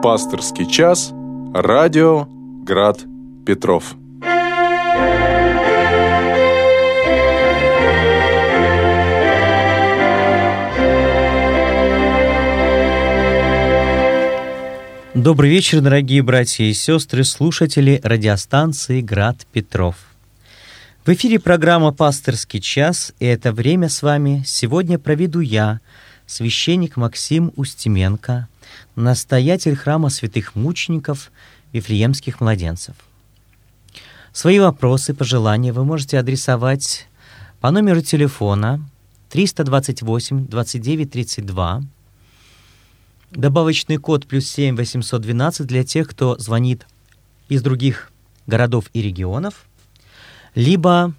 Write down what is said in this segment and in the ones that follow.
Пасторский час. Радио Град Петров. Добрый вечер, дорогие братья и сестры, слушатели радиостанции «Град Петров». В эфире программа «Пасторский час», и это время с вами сегодня проведу я, священник Максим Устименко, настоятель храма святых мучеников Вифлеемских младенцев. Свои вопросы, пожелания вы можете адресовать по номеру телефона 328 29 32, добавочный код плюс 7 812 для тех, кто звонит из других городов и регионов, либо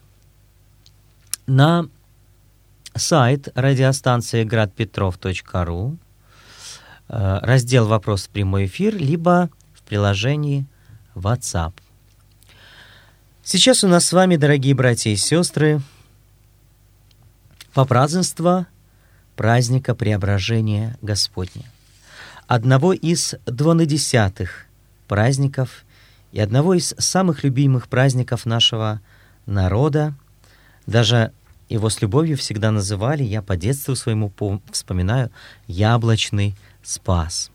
на сайт радиостанции градпетров.ру, э, раздел «Вопрос в прямой эфир», либо в приложении WhatsApp. Сейчас у нас с вами, дорогие братья и сестры, попразднество праздника Преображения Господня, одного из двунадесятых праздников и одного из самых любимых праздников нашего народа. Даже его с любовью всегда называли, я по детству своему вспоминаю, яблочный спас.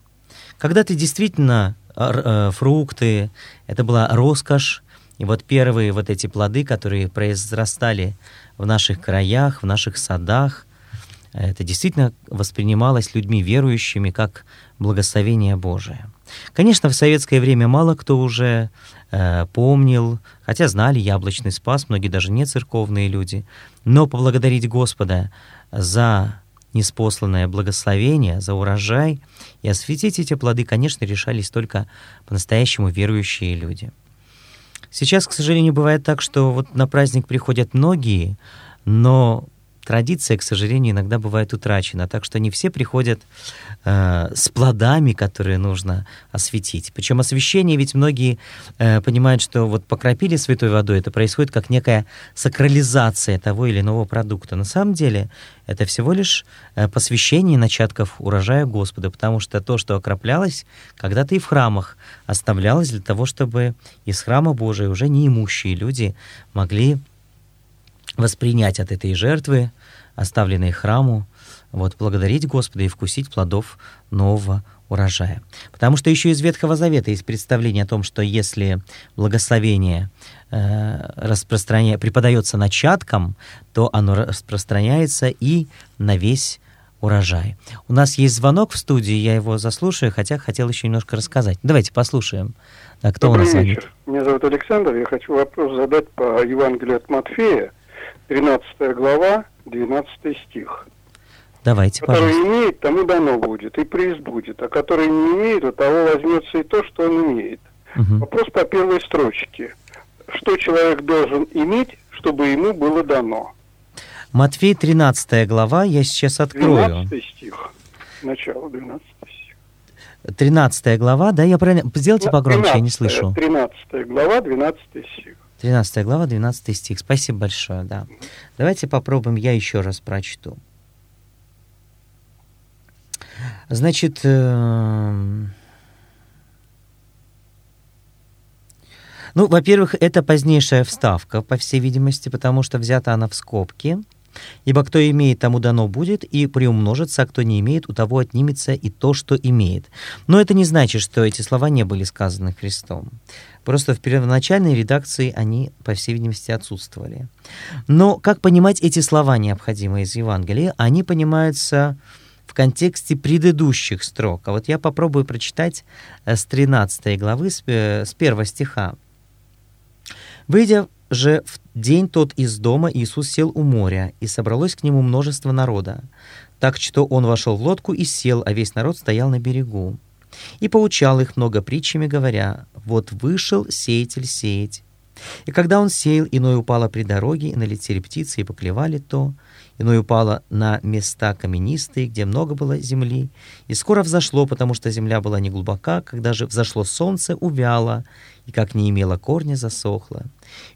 Когда-то действительно э, фрукты, это была роскошь, и вот первые вот эти плоды, которые произрастали в наших краях, в наших садах, это действительно воспринималось людьми верующими как благословение Божие. Конечно, в советское время мало кто уже э, помнил, хотя знали яблочный спас, многие даже не церковные люди, но поблагодарить Господа за неспосланное благословение, за урожай и осветить эти плоды, конечно, решались только по-настоящему верующие люди. Сейчас, к сожалению, бывает так, что вот на праздник приходят многие, но традиция, к сожалению, иногда бывает утрачена, так что не все приходят э, с плодами, которые нужно осветить. Причем освещение, ведь многие э, понимают, что вот покропили святой водой, это происходит как некая сакрализация того или иного продукта. На самом деле это всего лишь э, посвящение начатков урожая Господа, потому что то, что окроплялось, когда-то и в храмах оставлялось для того, чтобы из храма Божия уже неимущие люди могли воспринять от этой жертвы, оставленной храму, вот, благодарить Господа и вкусить плодов нового урожая. Потому что еще из Ветхого Завета есть представление о том, что если благословение э, распространя... преподается начаткам, то оно распространяется и на весь урожай. У нас есть звонок в студии, я его заслушаю, хотя хотел еще немножко рассказать. Давайте послушаем. Да, кто Добрый у нас звонит? вечер. Меня зовут Александр. Я хочу вопрос задать по Евангелию от Матфея, 13 глава, 12 стих. Давайте, который пожалуйста. имеет, тому дано будет, и преизбудет, а который не имеет, у того возьмется и то, что он имеет. Мгм. Вопрос по первой строчке. Что человек должен иметь, чтобы ему было дано? Матфей 13 глава, я сейчас открою. 12 стих. Начало 12 стих. 13 глава, да, я правильно... Сделайте погромче, я не слышу. 13 глава, 12 стих. 13 глава, 12 стих. Спасибо большое, да. Давайте попробуем, я еще раз прочту. Значит, эм, ну, во-первых, это позднейшая вставка, по всей видимости, потому что взята она в скобки. Ибо кто имеет, тому дано будет, и приумножится, а кто не имеет, у того отнимется и то, что имеет. Но это не значит, что эти слова не были сказаны Христом. Просто в первоначальной редакции они, по всей видимости, отсутствовали. Но как понимать эти слова, необходимые из Евангелия? Они понимаются в контексте предыдущих строк. А вот я попробую прочитать э, с 13 главы, с э, с первого стиха. «Выйдя же в день тот из дома, Иисус сел у моря, и собралось к нему множество народа. Так что он вошел в лодку и сел, а весь народ стоял на берегу. И поучал их много притчами, говоря, «Вот вышел сеятель сеять. И когда он сеял, иное упало при дороге, и налетели птицы, и поклевали то, иное упало на места каменистые, где много было земли, и скоро взошло, потому что земля была не глубока, когда же взошло солнце, увяло, и как не имело корня, засохло.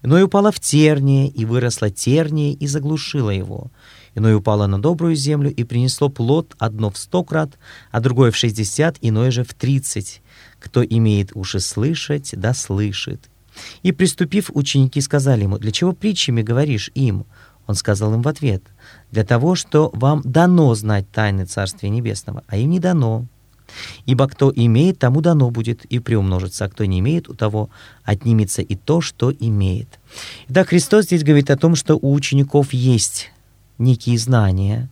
Иное упало в терние, и выросло терние, и заглушило его. Иное упало на добрую землю и принесло плод одно в сто крат, а другое в шестьдесят, иное же в тридцать. Кто имеет уши слышать, да слышит. И, приступив, ученики сказали ему, «Для чего притчами говоришь им?» Он сказал им в ответ, «Для того, что вам дано знать тайны Царствия Небесного, а им не дано. Ибо кто имеет, тому дано будет и приумножится, а кто не имеет, у того отнимется и то, что имеет». Итак, Христос здесь говорит о том, что у учеников есть некие знания,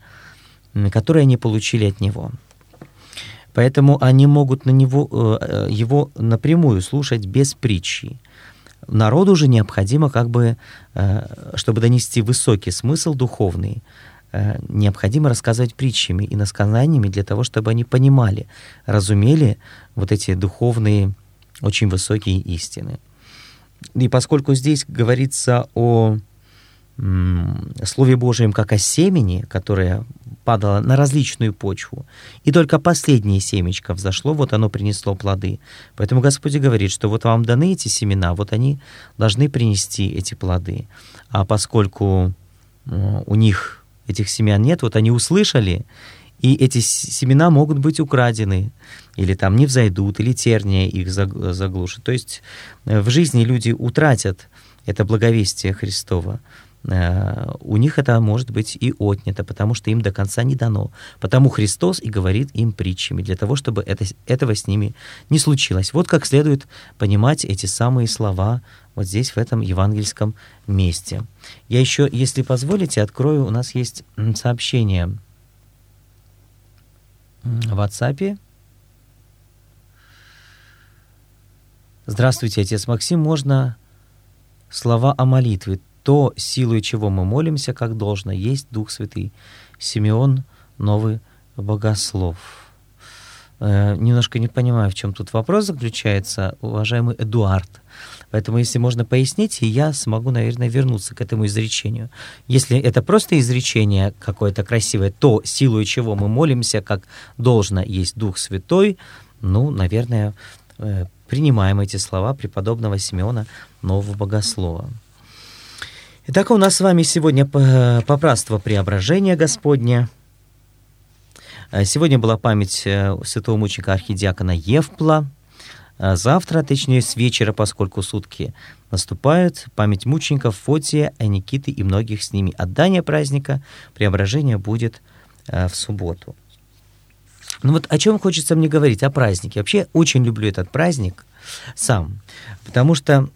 которые они получили от Него. Поэтому они могут на него, э, э, его напрямую слушать без притчи. Народу же необходимо, как бы, э, чтобы донести высокий смысл духовный, необходимо рассказывать притчами и насказаниями для того, чтобы они понимали, разумели вот эти духовные, очень высокие истины. И поскольку здесь говорится о Слове Божьем как о семени, которое падало на различную почву, и только последнее семечко взошло, вот оно принесло плоды. Поэтому Господь говорит, что вот вам даны эти семена, вот они должны принести эти плоды. А поскольку у них этих семян нет, вот они услышали, и эти семена могут быть украдены, или там не взойдут, или терния их заглушит. То есть э, в жизни люди утратят это благовестие Христова. Э, у них это может быть и отнято, потому что им до конца не дано. Потому Христос и говорит им притчами, для того, чтобы это, этого с ними не случилось. Вот как следует понимать эти самые слова вот здесь, в этом евангельском месте. Я еще, если позволите, открою, у нас есть сообщение в WhatsApp. Здравствуйте, отец Максим. Можно слова о молитве? То, силой чего мы молимся, как должно, есть Дух Святый. Симеон, новый богослов. Э, немножко не понимаю, в чем тут вопрос заключается, уважаемый Эдуард. Поэтому, если можно пояснить, я смогу, наверное, вернуться к этому изречению. Если это просто изречение какое-то красивое, то, силой чего мы молимся, как должно, есть Дух Святой, ну, наверное, э, принимаем эти слова преподобного Симеона, нового богослова. Итак, у нас с вами сегодня попраство преображения Господня. Э, сегодня была память э, святого мученика архидиакона Евпла. Э, завтра, точнее с вечера, поскольку сутки наступают, память мучеников Фотия, Никиты и многих с ними. Отдание праздника преображения будет в субботу. Ну вот о чем хочется мне говорить, о празднике. Вообще очень люблю этот праздник сам, потому что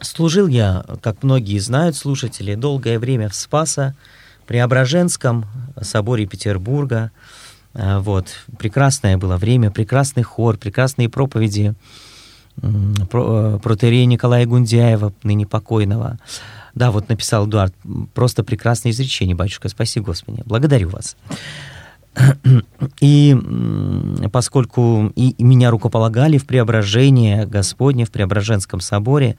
Служил я, как многие знают слушатели, долгое время в Спаса, Преображенском соборе Петербурга. Э, вот. Прекрасное было время, прекрасный хор, прекрасные проповеди про, э, протерея Николая Гундяева, ныне покойного. Да, вот написал Эдуард, просто прекрасное изречение, батюшка, спаси Господи, благодарю вас. И поскольку и меня рукополагали в преображение Господне в Преображенском соборе,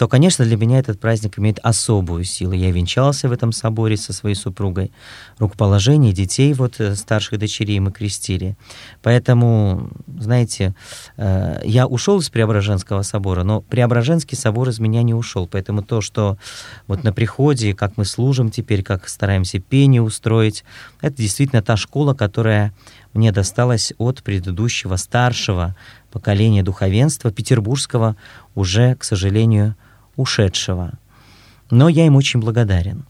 то, конечно, для меня этот праздник имеет особую силу. Я венчался в этом соборе со своей супругой. Рукоположение детей, вот э, старших дочерей мы крестили. Поэтому, знаете, э, я ушел из Преображенского собора, но Преображенский собор из меня не ушел. Поэтому то, что вот на приходе, как мы служим теперь, как стараемся пение устроить, это действительно та школа, которая мне досталась от предыдущего старшего поколения духовенства петербургского, уже, к сожалению, ушедшего. Но я им очень благодарен.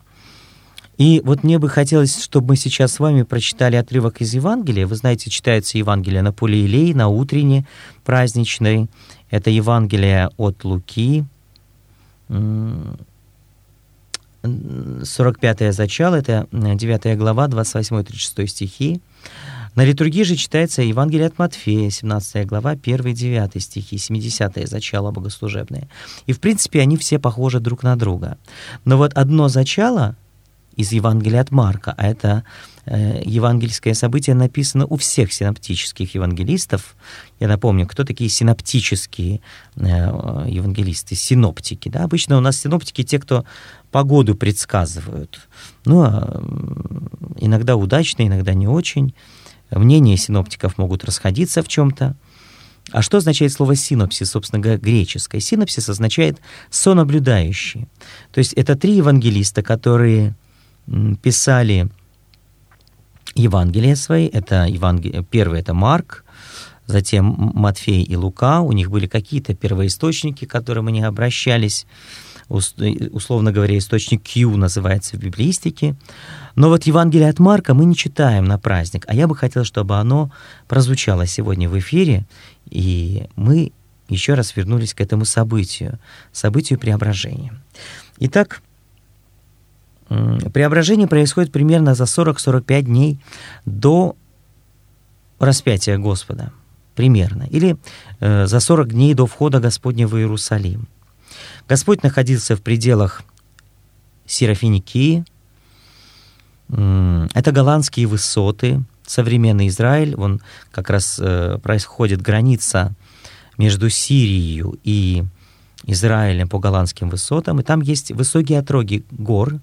И вот мне бы хотелось, чтобы мы сейчас с вами прочитали отрывок из Евангелия. Вы знаете, читается Евангелие на поле Илей, на утренней праздничной. Это Евангелие от Луки, 45 зачало, это 9 глава, 28-36 стихи. На литургии же читается Евангелие от Матфея, 17 глава, 1-9 стихи, 70-е зачало богослужебное. И, в принципе, они все похожи друг на друга. Но вот одно зачало из Евангелия от Марка, а это э, евангельское событие написано у всех синоптических евангелистов. Я напомню, кто такие синоптические э, евангелисты, синоптики. Да? Обычно у нас синоптики те, кто погоду предсказывают. Ну, а иногда удачно, иногда не очень. Мнения синоптиков могут расходиться в чем-то. А что означает слово синопсис, собственно говоря, греческое? Синопсис означает сонаблюдающий. То есть это три евангелиста, которые писали Евангелия свои. Это Евангелие, первый это Марк, затем Матфей и Лука. У них были какие-то первоисточники, к которым они обращались условно говоря, источник Q называется в библистике. Но вот Евангелие от Марка мы не читаем на праздник, а я бы хотел, чтобы оно прозвучало сегодня в эфире, и мы еще раз вернулись к этому событию, событию преображения. Итак, преображение происходит примерно за 40-45 дней до распятия Господа, примерно, или э, за 40 дней до входа Господня в Иерусалим – Господь находился в пределах Серафиникии. Это голландские высоты, современный Израиль. Он как раз э, происходит граница между Сирией и Израилем по голландским высотам. И там есть высокие отроги гор,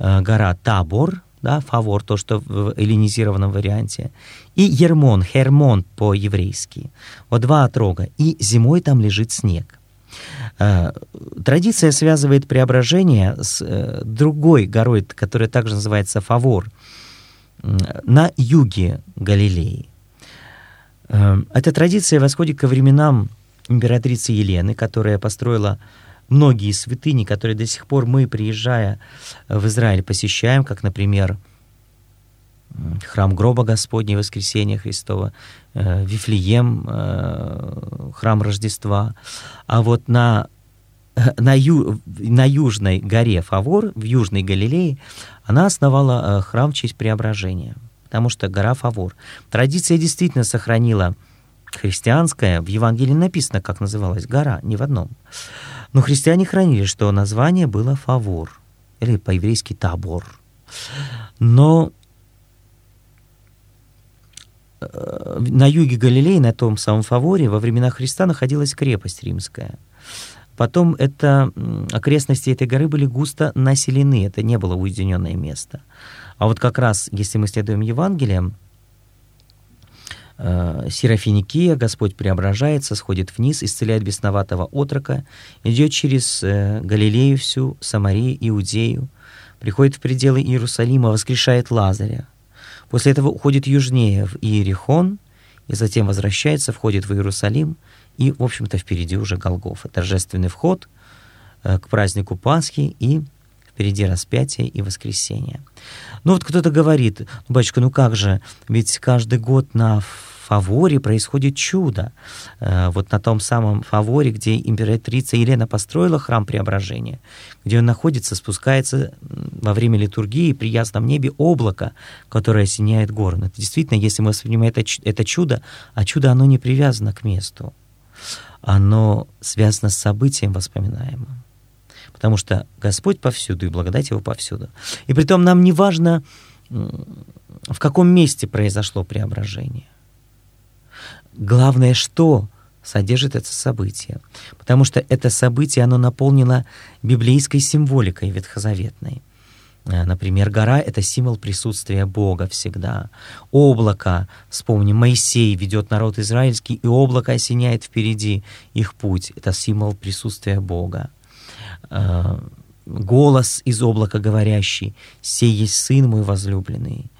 э, гора Табор, да, Фавор, то, что в эллинизированном варианте, и Ермон, Хермон по-еврейски. Вот два отрога. И зимой там лежит снег. Э, традиция связывает преображение с э, другой горой, которая также называется Фавор, на юге Галилеи. Э, эта традиция восходит ко временам императрицы Елены, которая построила многие святыни, которые до сих пор мы, приезжая в Израиль, посещаем, как, например, храм гроба Господня, воскресения Христова, э, Вифлеем, э, храм Рождества. А вот на, на, ю, на южной горе Фавор, в Южной Галилее, она основала э, храм в честь преображения, потому что гора Фавор. Традиция действительно сохранила христианская, в Евангелии написано, как называлась гора, не в одном. Но христиане хранили, что название было Фавор, или по-еврейски Табор. Но на юге Галилеи, на том самом Фаворе, во времена Христа находилась крепость римская. Потом это, окрестности этой горы были густо населены, это не было уединенное место. А вот как раз, если мы следуем Евангелиям, э, Серафиникия, Господь преображается, сходит вниз, исцеляет бесноватого отрока, идет через э, Галилею всю, Самарию, Иудею, приходит в пределы Иерусалима, воскрешает Лазаря, После этого уходит южнее в Иерихон, и затем возвращается, входит в Иерусалим, и, в общем-то, впереди уже Голгофа. Торжественный вход э, к празднику Пасхи и впереди распятие и воскресение. Ну вот кто-то говорит, ну, батюшка, ну как же, ведь каждый год на Фаворе происходит чудо. Э, вот на том самом Фаворе, где императрица Елена построила храм Преображения, где он находится, спускается во время литургии при ясном небе облако, которое осеняет горы. Это действительно, если мы воспринимаем это, это чудо, а чудо, оно не привязано к месту. Оно связано с событием воспоминаемым. Потому что Господь повсюду, и благодать Его повсюду. И при том нам не важно, в каком месте произошло преображение. Главное, что содержит это событие. Потому что это событие, оно наполнено библейской символикой ветхозаветной. Э, например, гора — это символ присутствия Бога всегда. Облако, вспомним, Моисей ведет народ израильский, и облако осеняет впереди их путь. Это символ присутствия Бога. Э, голос из облака говорящий «Сей есть Сын мой возлюбленный».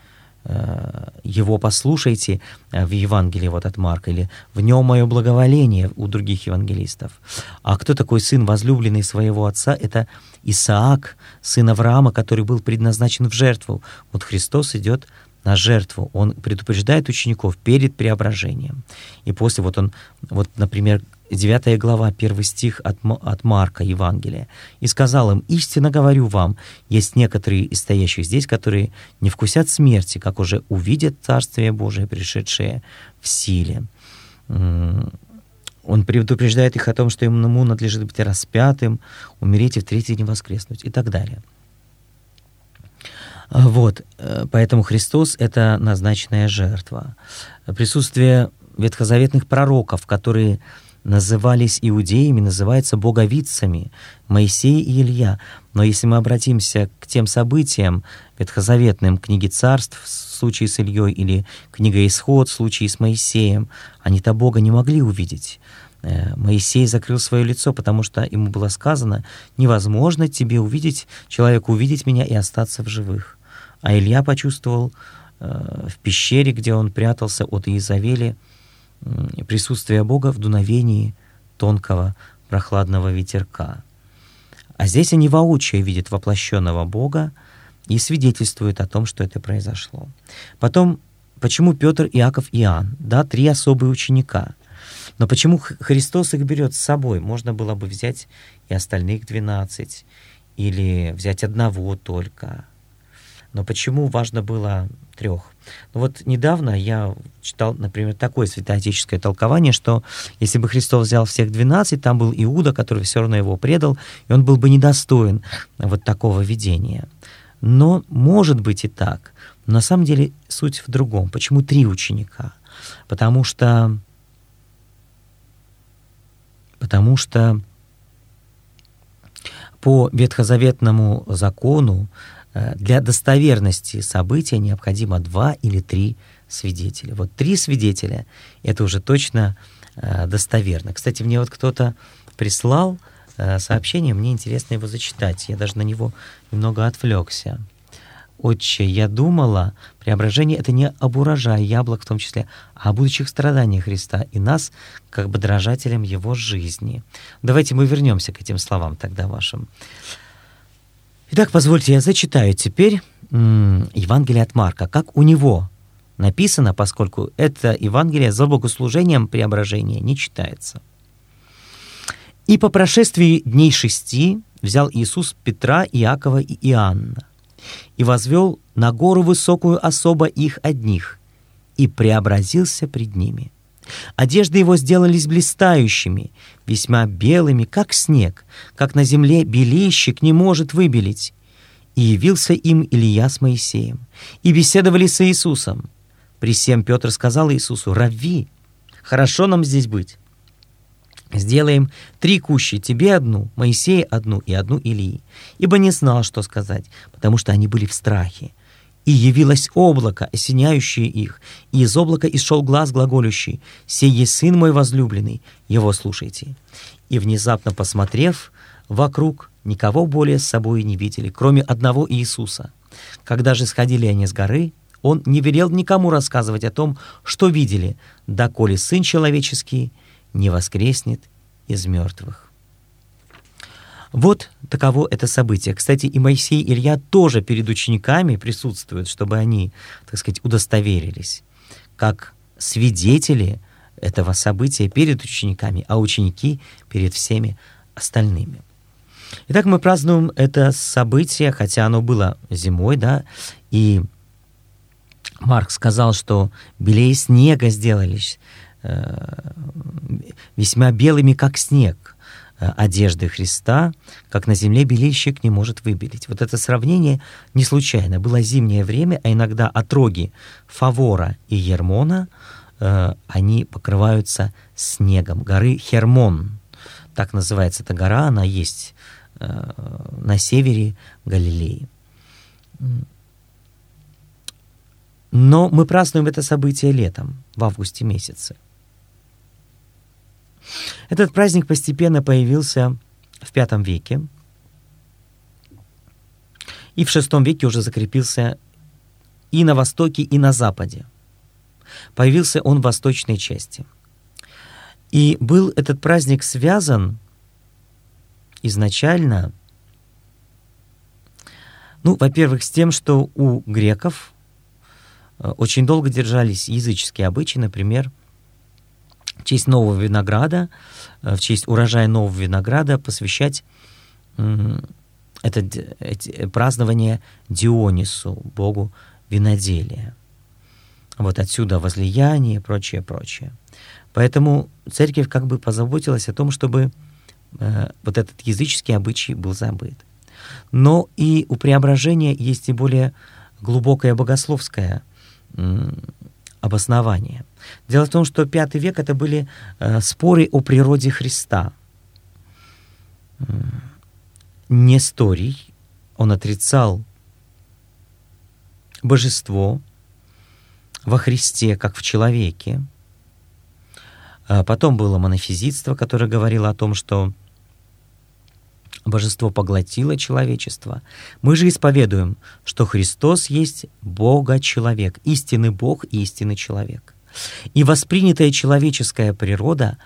Э, его послушайте э, в Евангелии вот от Марка, или в нем мое благоволение у других евангелистов. А кто такой сын возлюбленный своего отца? Это Исаак, сын Авраама, который был предназначен в жертву. Вот Христос идет на жертву. Он предупреждает учеников перед преображением. И после вот он, вот, например, 9 глава, 1 стих от, от Марка Евангелия. «И сказал им, истинно говорю вам, есть некоторые из стоящих здесь, которые не вкусят смерти, как уже увидят Царствие Божие, пришедшее в силе». Он предупреждает их о том, что ему надлежит быть распятым, умереть и в третий день воскреснуть и так далее. Вот, э, поэтому Христос — это назначенная жертва. Присутствие ветхозаветных пророков, которые назывались иудеями, называются боговицами Моисей и Илья. Но если мы обратимся к тем событиям ветхозаветным, книги царств в случае с Ильей или книга Исход в случае с Моисеем, они-то Бога не могли увидеть. э, Моисей закрыл свое лицо, потому что ему было сказано, невозможно тебе увидеть, человеку увидеть меня и остаться в живых. А Илья почувствовал э, в пещере, где он прятался от Иезавели, присутствие Бога в дуновении тонкого прохладного ветерка. А здесь они воочию видят воплощенного Бога и свидетельствуют о том, что это произошло. Потом, почему Петр, Иаков Иоанн? Да, три особые ученика. Но почему Христос их берет с собой? Можно было бы взять и остальных двенадцать, или взять одного только. Но почему важно было трех? Ну вот недавно я читал, например, такое святоотеческое толкование, что если бы Христос взял всех двенадцать, там был Иуда, который все равно его предал, и он был бы недостоин вот такого видения. Но может быть и так. Но на самом деле суть в другом. Почему три ученика? Потому что потому что по ветхозаветному закону для достоверности события необходимо два или три свидетеля. Вот три свидетеля — это уже точно э, достоверно. Кстати, мне вот кто-то прислал э, сообщение, мне интересно его зачитать. Я даже на него немного отвлекся. «Отче, я думала, преображение — это не об урожае яблок в том числе, а о будущих страданиях Христа и нас, как бы дрожателям Его жизни». Давайте мы вернемся к этим словам тогда вашим. Итак, позвольте, я зачитаю теперь Евангелие от Марка, как у него написано, поскольку это Евангелие за богослужением преображения не читается. «И по прошествии дней шести взял Иисус Петра, Иакова и Иоанна и возвел на гору высокую особо их одних и преобразился пред ними. Одежды его сделались блистающими, весьма белыми, как снег, как на земле белейщик не может выбелить. И явился им Илья с Моисеем, и беседовали с Иисусом. При всем Петр сказал Иисусу, «Рави, хорошо нам здесь быть. Сделаем три кущи, тебе одну, Моисея одну и одну Илии». Ибо не знал, что сказать, потому что они были в страхе. И явилось облако, осеняющее их, и из облака исшел глаз глаголющий, «Сей есть Сын мой возлюбленный, его слушайте». И внезапно посмотрев вокруг, никого более с собой не видели, кроме одного Иисуса. Когда же сходили они с горы, он не велел никому рассказывать о том, что видели, доколе Сын Человеческий не воскреснет из мертвых. Вот таково это событие. Кстати, и Моисей, и Илья тоже перед учениками присутствуют, чтобы они, так сказать, удостоверились, как свидетели этого события перед учениками, а ученики перед всеми остальными. Итак, мы празднуем это событие, хотя оно было зимой, да, и Марк сказал, что белее снега сделались, э, весьма белыми, как снег. Э, одежды Христа, как на земле белильщик не может выбелить. Вот это сравнение не случайно. Было зимнее время, а иногда отроги Фавора и Ермона, э, они покрываются снегом. Горы Хермон, так называется эта гора, она есть э, на севере Галилеи. Но мы празднуем это событие летом, в августе месяце. Этот праздник постепенно появился в V веке, и в VI веке уже закрепился и на востоке, и на западе. Появился он в восточной части. И был этот праздник связан изначально, ну, во-первых, с тем, что у греков э, очень долго держались языческие обычаи, например, честь нового винограда, э, в честь урожая нового винограда посвящать это празднование Дионису, богу виноделия. Вот отсюда возлияние и прочее, прочее. Поэтому церковь как бы позаботилась о том, чтобы э, вот этот языческий обычай был забыт. Но и у преображения есть и более глубокое богословское обоснование. Дело в том, что V век это были э, споры о природе Христа. Несторий, он отрицал божество во Христе, как в человеке. А потом было монофизитство, которое говорило о том, что божество поглотило человечество. Мы же исповедуем, что Христос есть Бога-человек, истинный Бог и истинный человек. И воспринятая человеческая природа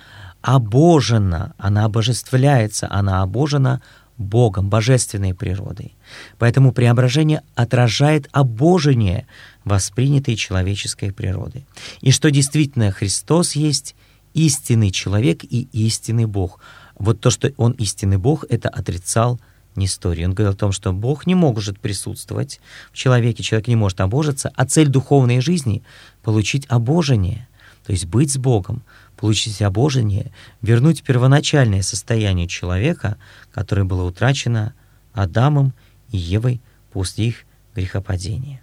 обожена, она обожествляется, она обожена Богом, божественной природой. Поэтому преображение отражает обожение воспринятой человеческой природы. И что действительно Христос есть истинный человек и истинный Бог. Вот то, что Он истинный Бог, это отрицал Несторий. Он говорил о том, что Бог не может присутствовать в человеке, человек не может обожиться, а цель духовной жизни — получить обожение, то есть быть с Богом, получить обожение, вернуть первоначальное состояние человека, которое было утрачено Адамом и Евой после их грехопадения.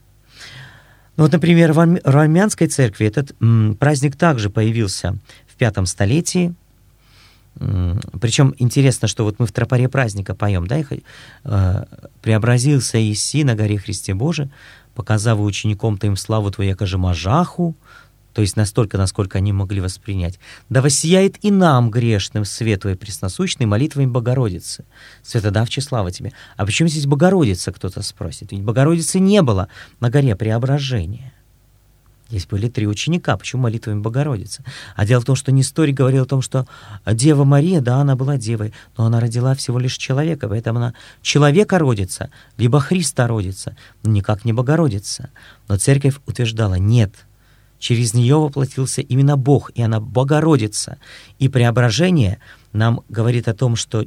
Ну вот, например, в армянской церкви этот м, праздник также появился в пятом столетии. Причем интересно, что вот мы в тропаре праздника поем, да, э, «Преобразился Иси на горе Христе Боже, показав учеником Твоим славу Твою, яко же мажаху, то есть настолько, насколько они могли воспринять. «Да воссияет и нам, грешным, свет Твой пресносущный, молитвами Богородицы». Светодавче слава Тебе. А почему здесь Богородица, кто-то спросит? Ведь Богородицы не было на горе Преображения. Здесь были три ученика. Почему молитвами Богородицы? А дело в том, что Несторий говорил о том, что Дева Мария, да, она была девой, но она родила всего лишь человека, поэтому она человека родится, либо Христа родится, но никак не Богородица. Но церковь утверждала, нет — Через нее воплотился именно Бог, и она Богородица. И преображение нам говорит о том, что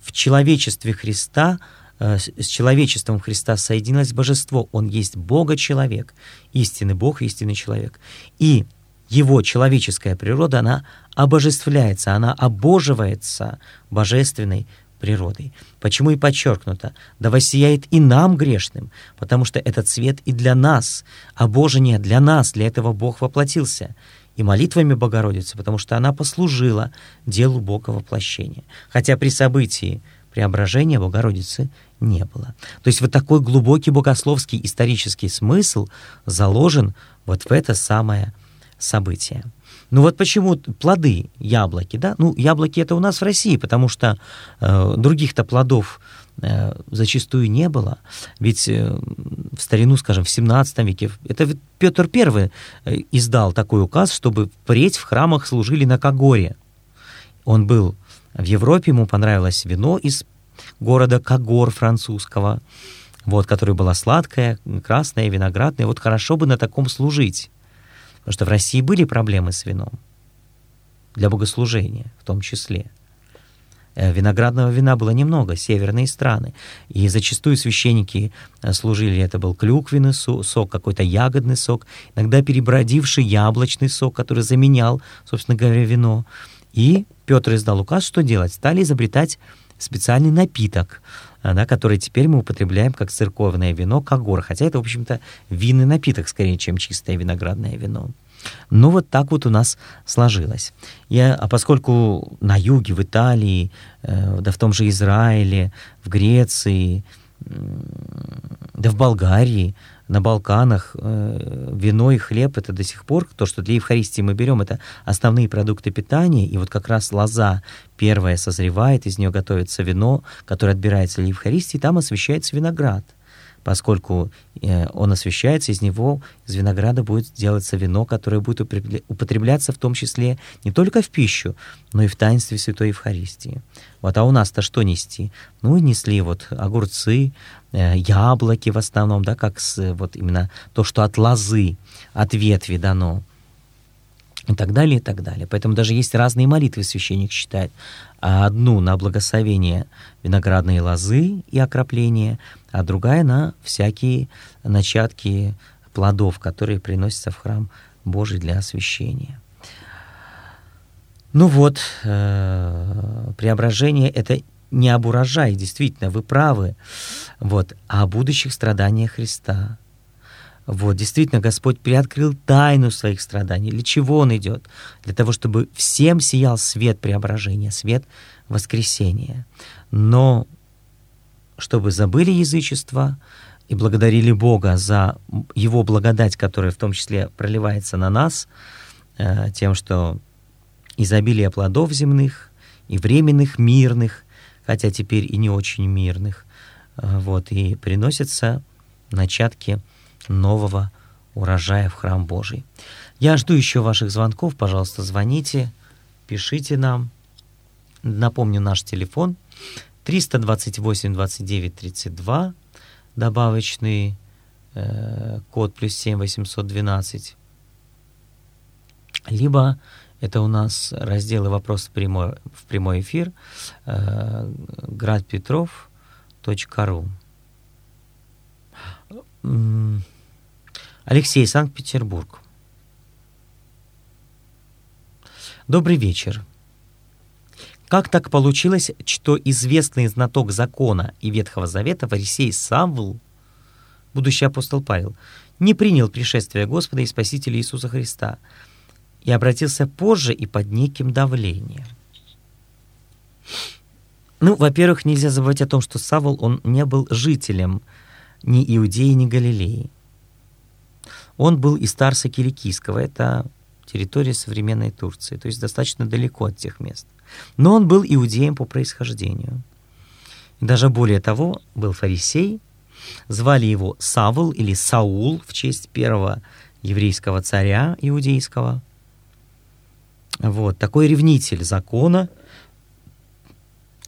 в человечестве Христа, с человечеством Христа соединилось божество. Он есть Бога-человек, истинный Бог, истинный человек. И его человеческая природа, она обожествляется, она обоживается божественной природой. Почему и подчеркнуто, да воссияет и нам грешным, потому что этот свет и для нас, а обожение для нас, для этого Бог воплотился, и молитвами Богородицы, потому что она послужила делу Бога воплощения. Хотя при событии преображения Богородицы не было. То есть вот такой глубокий богословский исторический смысл заложен вот в это самое событие. Ну вот почему плоды, яблоки, да? Ну, яблоки это у нас в России, потому что э, других-то плодов э, зачастую не было. Ведь э, в старину, скажем, в 17 веке, это Петр I э, издал такой указ, чтобы впредь в храмах служили на Кагоре. Он был в Европе, ему понравилось вино из города Кагор французского, вот, которое было сладкое, красное, виноградное. Вот хорошо бы на таком служить. Потому что в России были проблемы с вином, для богослужения в том числе. Э, виноградного вина было немного, северные страны. И зачастую священники э, служили, это был клюквенный сок, какой-то ягодный сок, иногда перебродивший яблочный сок, который заменял, собственно говоря, вино. И Петр издал указ, что делать? Стали изобретать специальный напиток, э, да, который теперь мы употребляем как церковное вино, кагор, хотя это, в общем-то, винный напиток скорее, чем чистое виноградное вино. Ну, вот так вот у нас сложилось. Я, а поскольку на юге, в Италии, э, да в том же Израиле, в Греции, э, да в Болгарии, на Балканах э, вино и хлеб это до сих пор то, что для Евхаристии мы берем, это основные продукты питания, и вот как раз лоза первая созревает, из нее готовится вино, которое отбирается для Евхаристии, там освещается виноград поскольку э, он освещается, из него, из винограда будет делаться вино, которое будет употребляться в том числе не только в пищу, но и в таинстве Святой Евхаристии. Вот, а у нас-то что нести? Ну, несли вот огурцы, яблоки в основном, да, как с, вот именно то, что от лозы, от ветви дано и так далее, и так далее. Поэтому даже есть разные молитвы, священник считает. А одну на благословение виноградной лозы и окропление, а другая на всякие начатки плодов, которые приносятся в храм Божий для освящения. Ну вот, э, преображение — это не об урожае, действительно, вы правы, вот, а о будущих страданиях Христа — вот, действительно, Господь приоткрыл тайну своих страданий. Для чего Он идет? Для того, чтобы всем сиял свет преображения, свет воскресения. Но чтобы забыли язычество и благодарили Бога за Его благодать, которая в том числе проливается на нас, э, тем, что изобилие плодов земных и временных мирных, хотя теперь и не очень мирных, э, вот, и приносятся начатки нового урожая в храм Божий. Я жду еще ваших звонков, пожалуйста, звоните, пишите нам. Напомню, наш телефон 328 29 32, добавочный э, код плюс 7 812. Либо это у нас разделы «Вопрос в прямой, в прямой эфир» э, градпетров.ру. Алексей, Санкт-Петербург. Добрый вечер. Как так получилось, что известный знаток закона и Ветхого Завета Фарисей Савл, будущий апостол Павел, не принял пришествие Господа и Спасителя Иисуса Христа и обратился позже и под неким давлением? Ну, во-первых, нельзя забывать о том, что Савл, он не был жителем ни Иудеи, ни Галилеи. Он был из Тарса Киликийского, это территория современной Турции, то есть достаточно далеко от тех мест. Но он был иудеем по происхождению. Даже более того, был фарисей, звали его Савл или Саул в честь первого еврейского царя иудейского. Вот, такой ревнитель закона.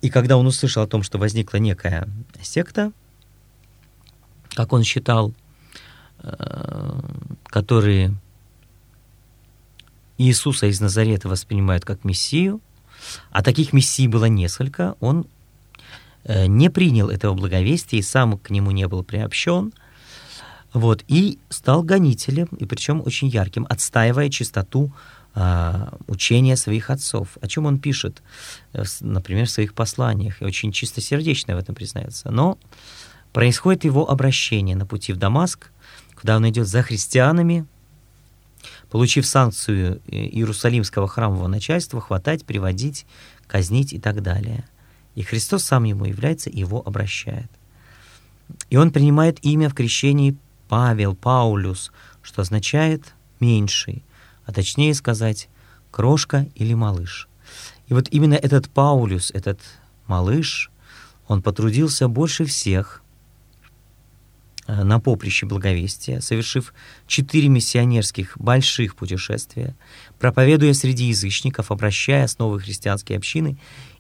И когда он услышал о том, что возникла некая секта, как он считал, Э, которые Иисуса из Назарета воспринимают как Мессию, а таких Мессий было несколько, он э, не принял этого благовестия и сам к нему не был приобщен, вот, и стал гонителем, и причем очень ярким, отстаивая чистоту учения своих отцов. О чем он пишет, э, например, в своих посланиях, и очень чистосердечно в этом признается. Но происходит его обращение на пути в Дамаск, когда он идет за христианами, получив санкцию э, Иерусалимского храмового начальства, хватать, приводить, казнить и так далее. И Христос сам ему является и его обращает. И он принимает имя в крещении Павел, Паулюс, что означает «меньший», а точнее сказать «крошка» или «малыш». И вот именно этот Паулюс, этот малыш, он потрудился больше всех Э, на поприще благовестия, совершив четыре миссионерских больших путешествия, проповедуя среди язычников, обращая основы христианской общины,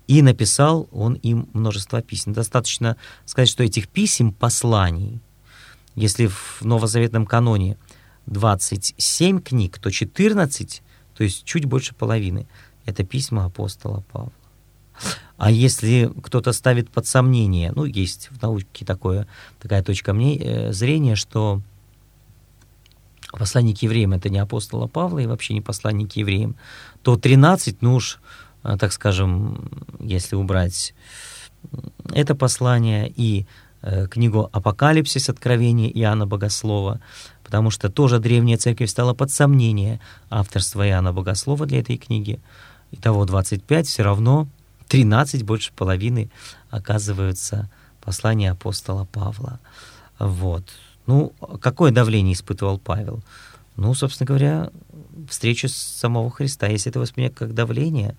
и написал он им множество писем. Достаточно сказать, что этих писем, посланий, если в новозаветном каноне 27 книг, то 14, то есть чуть больше половины, это письма апостола Павла. А если кто-то ставит под сомнение, ну, есть в науке такое, такая точка э, зрения, что посланник евреям это не апостола Павла и вообще не посланник евреям, то 13, ну уж, э, так скажем, если убрать это послание и э, книгу «Апокалипсис. Откровение» Иоанна Богослова, потому что тоже древняя церковь стала под сомнение авторства Иоанна Богослова для этой книги. Итого 25, все равно 13, больше половины оказываются послания апостола Павла. Вот. Ну, какое давление испытывал Павел? Ну, собственно говоря, встречу с самого Христа. Если это воспринять как давление,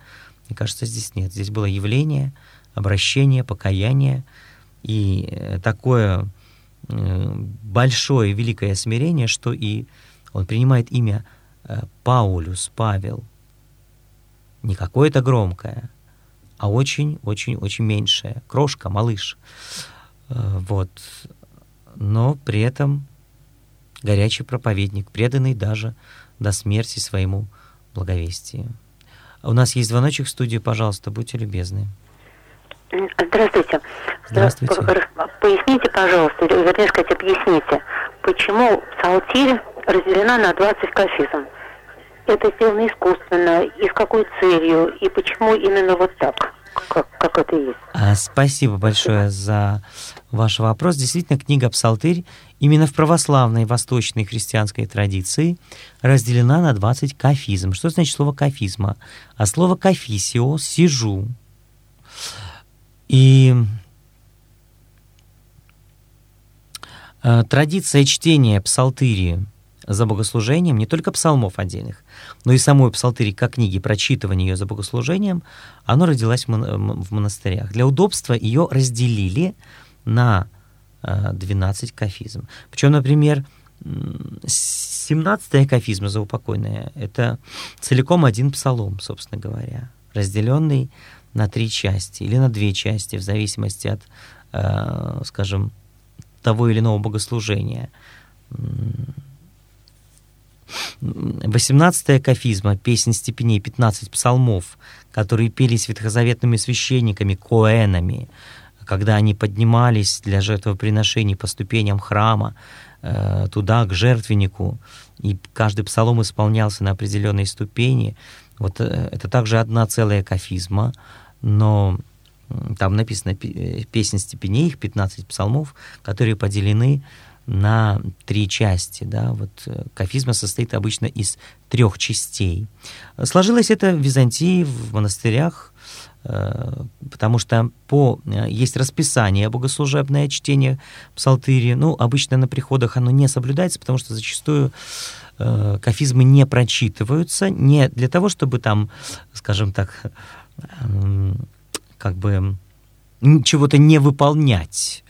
мне кажется, здесь нет. Здесь было явление, обращение, покаяние и э, такое большое, великое смирение, что и он принимает имя э, Паулюс, Павел. Не какое-то громкое, а очень-очень-очень меньшая, крошка, малыш. Э, вот. Но при этом горячий проповедник, преданный даже до смерти своему благовестию. У нас есть звоночек в студию, пожалуйста, будьте любезны. Здравствуйте. Здравствуйте. Поясните, пожалуйста, вернее сказать, объясните, почему псалтирь разделена на 20 кафизм? это сделано искусственно, и с какой целью, и почему именно вот так, как, как это есть. А, спасибо большое за ваш вопрос. Действительно, книга «Псалтырь» именно в православной восточной христианской традиции разделена на 20 кафизм. Что значит слово «кафизма»? А слово «кафисио» — «сижу». И э, традиция чтения псалтыри за богослужением не только псалмов отдельных, но и самой псалтыри как книги, прочитывание ее за богослужением, оно родилось в монастырях. Для удобства ее разделили на 12 кафизм. Причем, например, 17-я кафизма заупокойная — это целиком один псалом, собственно говоря, разделенный на три части или на две части, в зависимости от, э, скажем, того или иного богослужения. 18-я кафизма, песен степеней, 15 псалмов, которые пелись ветхозаветными священниками, коэнами, когда они поднимались для жертвоприношений по ступеням храма, э, туда, к жертвеннику, и каждый псалом исполнялся на определенной ступени. Вот э, это также одна целая кафизма, но там написано э, песен степеней, их 15 псалмов, которые поделены на три части. Да? Вот э, кафизма состоит обычно из трех частей. Сложилось это в Византии, в монастырях, потому что по, есть расписание богослужебное чтение псалтыри. Ну, обычно на приходах оно не соблюдается, потому что зачастую кафизмы не прочитываются, не для того, чтобы там, скажем так, как бы чего-то не выполнять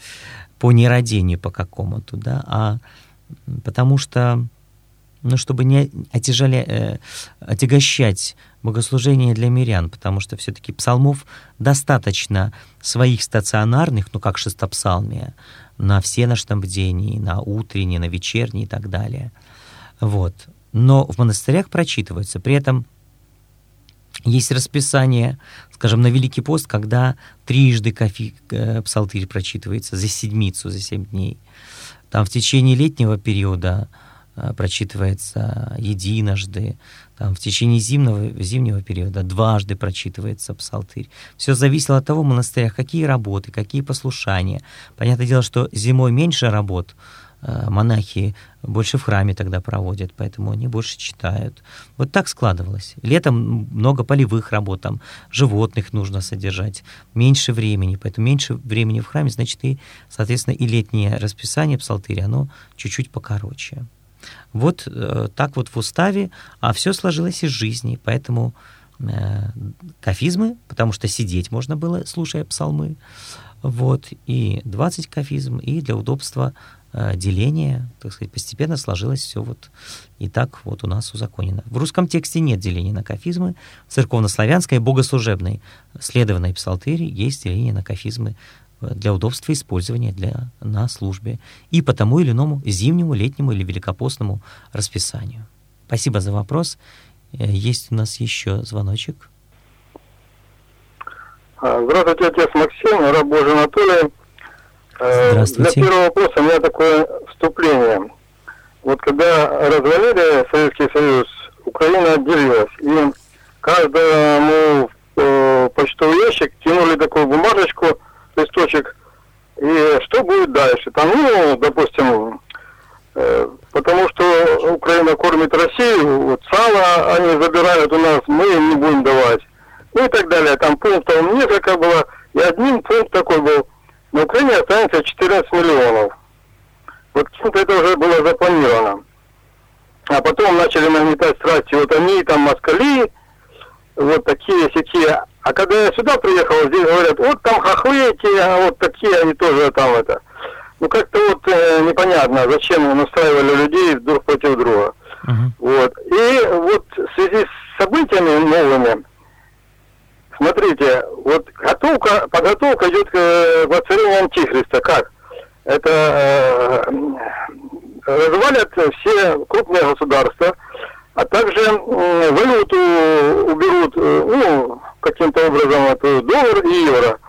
по нерадению по какому-то, да, а потому что, ну, чтобы не отяжали, э, отягощать богослужение для мирян, потому что все-таки псалмов достаточно своих стационарных, ну, как шестопсалмия, на все всеночном бдении, на утренние, на вечерние и так далее. Вот. Но в монастырях прочитываются. При этом есть расписание, скажем, на Великий пост, когда трижды кофе, э, псалтырь прочитывается за седмицу, за семь дней. Там в течение летнего периода э, прочитывается единожды, там в течение зимнего, зимнего периода дважды прочитывается псалтырь. Все зависело от того, в монастырях какие работы, какие послушания. Понятное дело, что зимой меньше работ, монахи больше в храме тогда проводят, поэтому они больше читают. Вот так складывалось. Летом много полевых работ, там животных нужно содержать, меньше времени, поэтому меньше времени в храме, значит, и, соответственно, и летнее расписание псалтыря, оно чуть-чуть покороче. Вот э, так вот в уставе, а все сложилось из жизни, поэтому э, кафизмы, потому что сидеть можно было, слушая псалмы, вот, и 20 кафизм, и для удобства Э, деление, так сказать, постепенно сложилось все вот и так вот у нас узаконено. В русском тексте нет деления на кафизмы, в церковно-славянской, богослужебной, следованной псалтыри есть деление на кафизмы э, для удобства использования для, на службе и по тому или иному зимнему, летнему или великопостному расписанию. Спасибо за вопрос. Э, есть у нас еще звоночек. А, здравствуйте, отец Максим, раб Божий Анатолий. Э, Здравствуйте. Для первого вопроса у меня такое вступление. Вот когда развалили Советский Союз, Украина отделилась, и каждому э, почтовый ящик тянули такую бумажечку, листочек, и что будет дальше? Там, ну, допустим, э, потому что Украина кормит Россию, вот сало они забирают у нас, мы им не будем давать. Ну и так далее. Там пунктов несколько было, и один пункт такой был – на Украине останется 14 миллионов. Вот почему-то это уже было запланировано. А потом начали нагнетать страсти вот они, там, москали, вот такие, всякие. А когда я сюда приехал, здесь говорят, вот там хохлы эти, а вот такие они тоже там это. Ну, как-то вот э, непонятно, зачем настраивали людей друг против друга. Uh-huh. Вот. И вот в связи с событиями новыми, Смотрите, вот готовка, подготовка идет к э, воцарению Антихриста. Как? Это э, развалят все крупные государства, а также э, валюту уберут, э, ну, каким-то образом, это доллар и евро,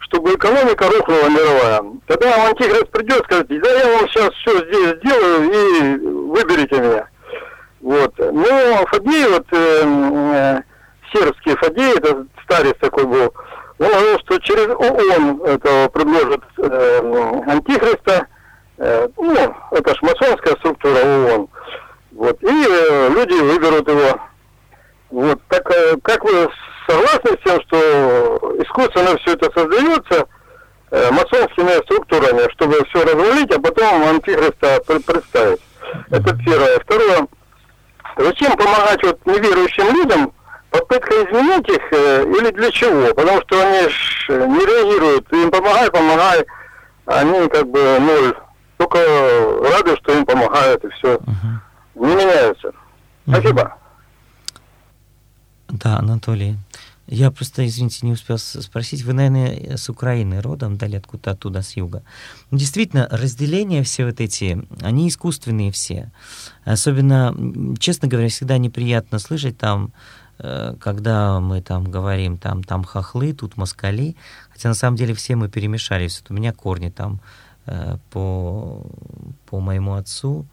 чтобы экономика рухнула мировая. Тогда Антихрист придет, скажет, да я вам сейчас все здесь сделаю и выберите меня. Вот. Но Фадей, вот, э, э, сербский Фадей, это старец такой был, он говорил, что через ООН этого предложат э, антихриста, э, ну, это ж масонская структура ООН, вот, и э, люди выберут его. Вот, так э, как вы согласны с тем, что искусственно все это создается э, масонскими структурами, чтобы все развалить, а потом антихриста представить? Это первое. Второе. Зачем помогать вот неверующим людям, попытка изменить их э, или для чего? Потому что они ж не реагируют. Им помогай, помогай. Они как бы ноль. Только рады, что им помогают, и все. Угу. Не меняются. Спасибо. Да, Анатолий. Я просто, извините, не успел спросить. Вы, наверное, с Украины родом, дали откуда-то оттуда, с юга. Действительно, разделения все вот эти, они искусственные все. Особенно, честно говоря, всегда неприятно слышать там, э, когда мы там говорим, там, там хохлы, тут москали. Хотя на самом деле все мы перемешались. Вот у меня корни там э, по, по моему отцу,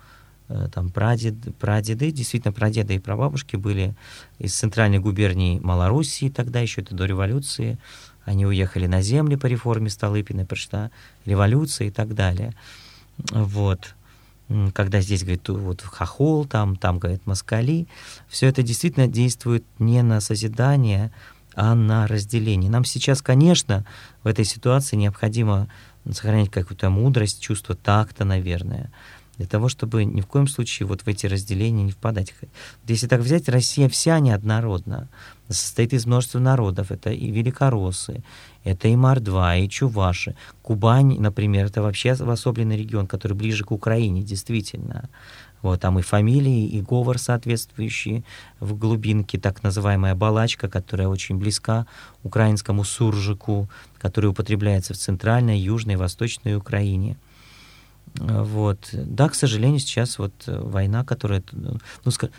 Э, там прадед, прадеды, действительно прадеды и прабабушки были из центральной губернии Малоруссии, тогда еще это до революции. Они уехали на земли по реформе Столыпина, пришла революция и так далее. Вот. Когда здесь, говорит, вот хохол, там, там, говорит, москали, все это действительно действует не на созидание, а на разделение. Нам сейчас, конечно, в этой ситуации необходимо сохранять какую-то мудрость, чувство такта, наверное, для того, чтобы ни в коем случае вот в эти разделения не впадать. Если так взять, Россия вся неоднородна, состоит из множества народов. Это и великороссы, это и Мордва, и Чуваши. Кубань, например, это вообще особенный регион, который ближе к Украине, действительно. Вот, там и фамилии, и говор соответствующий в глубинке, так называемая балачка, которая очень близка украинскому суржику, который употребляется в центральной, южной, восточной Украине. Вот. Да, к сожалению, сейчас вот э, война, которая, ну,